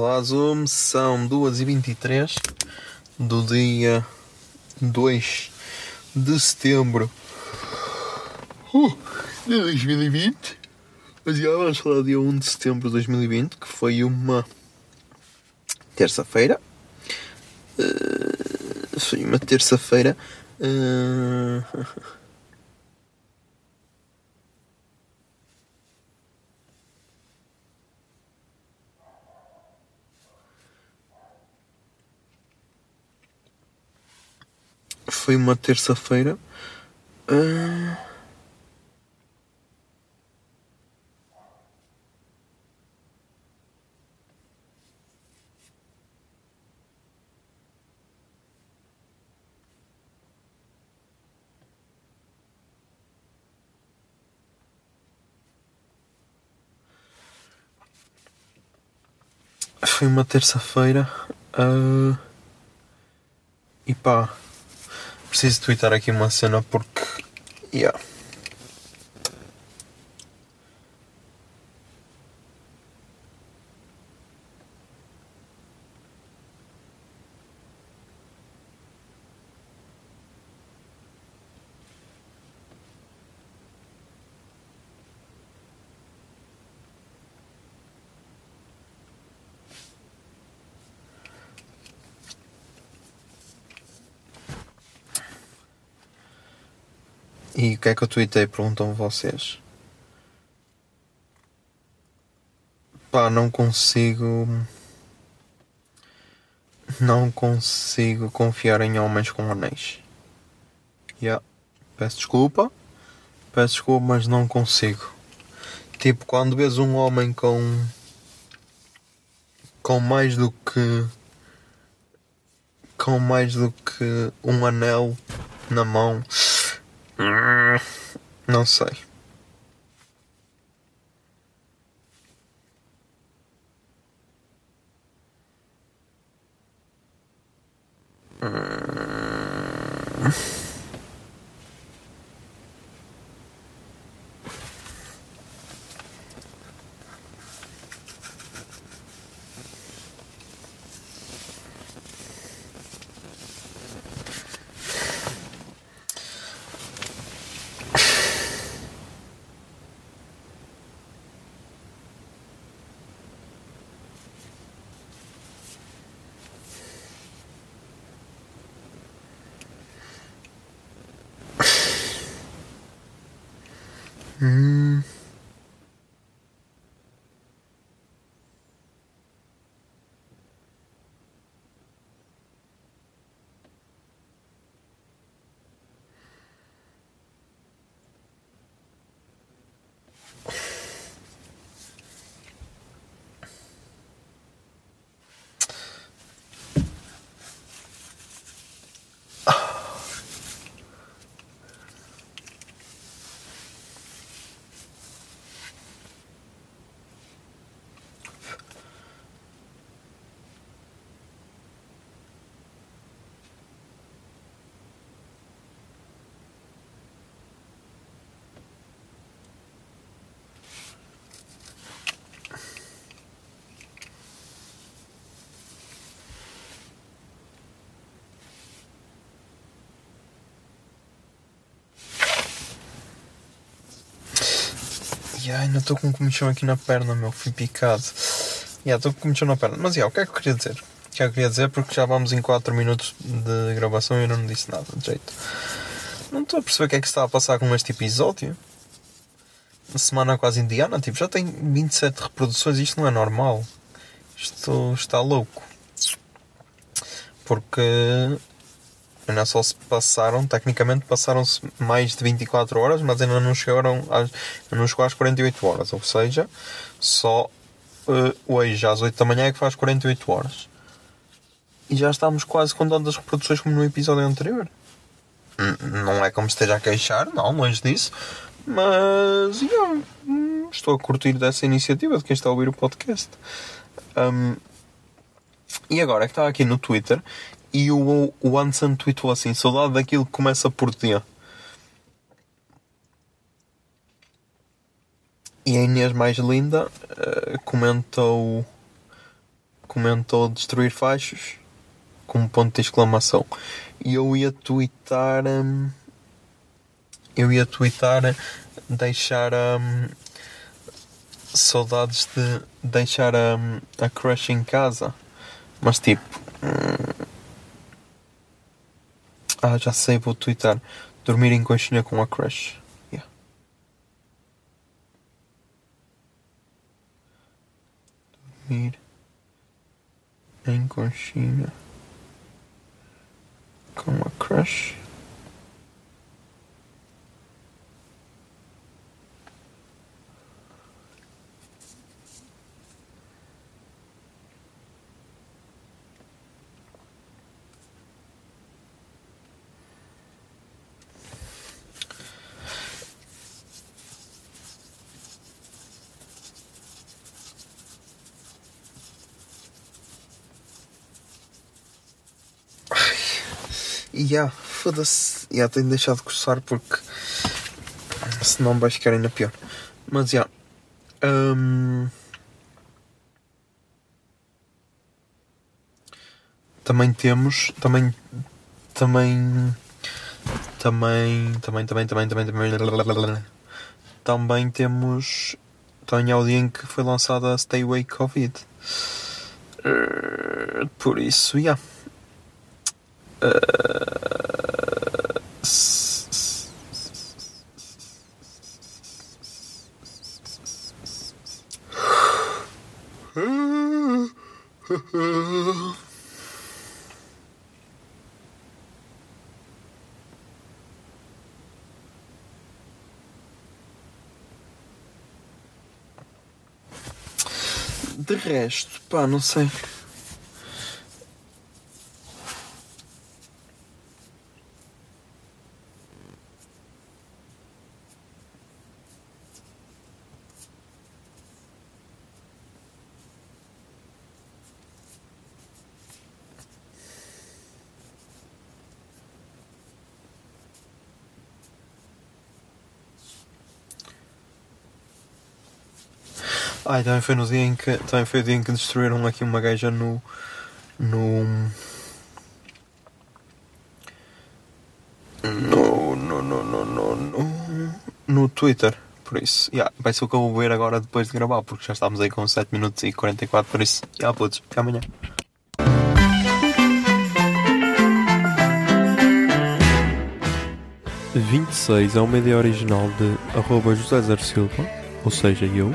Olá, Zoom, são 2h23 do dia 2 de setembro uh, de 2020. Mas já vamos falar do dia 1 de setembro de 2020, que foi uma terça-feira. Uh, foi uma terça-feira. uh, foi uma terça-feira. Ah, Foi uma terça-feira. ah, e pá, preciso twittar aqui uma cena porque. Yeah. E o que é que eu tuitei? Perguntam vocês. Pá, não consigo. Não consigo confiar em homens com anéis. Yeah. Peço desculpa. Peço desculpa, mas não consigo. Tipo, quando vês um homem com. com mais do que. com mais do que um anel na mão. Não sei. Hum. E ai, ainda estou com um comichão aqui na perna, meu. Fui picado. E estou com comichão na perna. Mas yeah, o que é que eu queria dizer? que eu queria dizer porque já vamos em 4 minutos de gravação e eu não disse nada de jeito. Não estou a perceber o que é que está a passar com este episódio. Uma semana quase indiana, tipo, já tem 27 reproduções, isto não é normal. Isto está louco. Porque ainda só se passaram, tecnicamente passaram-se mais de 24 horas, mas ainda não chegaram às, não chegou às 48 horas. Ou seja, só uh, hoje às 8 da manhã é que faz 48 horas. E já estamos quase com tantas reproduções como no episódio anterior. Não é como esteja a queixar, não, longe disso. Mas hum, estou a curtir dessa iniciativa de quem está a ouvir o podcast. Um, e agora é que estava aqui no Twitter e o, o Anson tweetou assim: saudade daquilo que começa por D. E a Inês mais linda eh, comentou comentou destruir faixos com um ponto de exclamação. E eu ia twittar hum, eu ia twittar deixar hum, saudades de deixar hum, a crush em casa. Mas tipo. hum, ah, já sei, vou twittar. Dormir em conchinha com a crush. Yeah. Dormir em conchinha com a crush. E já, foda-se. Já, tenho deixado de coçar porque senão vai ficar ainda pior. Mas já. hum, também temos. Também. Também. Também. Também, também, também, também, também. Também temos. Também é o dia em que foi lançada a Stay Away Covid. Eh, Por isso, já. De resto, pá, não sei. Ai, também foi no dia em que. Também foi o dia em que destruíram aqui uma gaja no. No. No. No. No. No. No. No, no Twitter. Por isso, yeah, vai ser o que eu vou ver agora depois de gravar, porque já estamos aí com 7 minutos e 44, por isso, já, yeah, putos, até amanhã. Vinte e seis é uma ideia original de arroba José Zer Silva, ou seja, eu.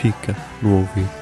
fica no ouvido.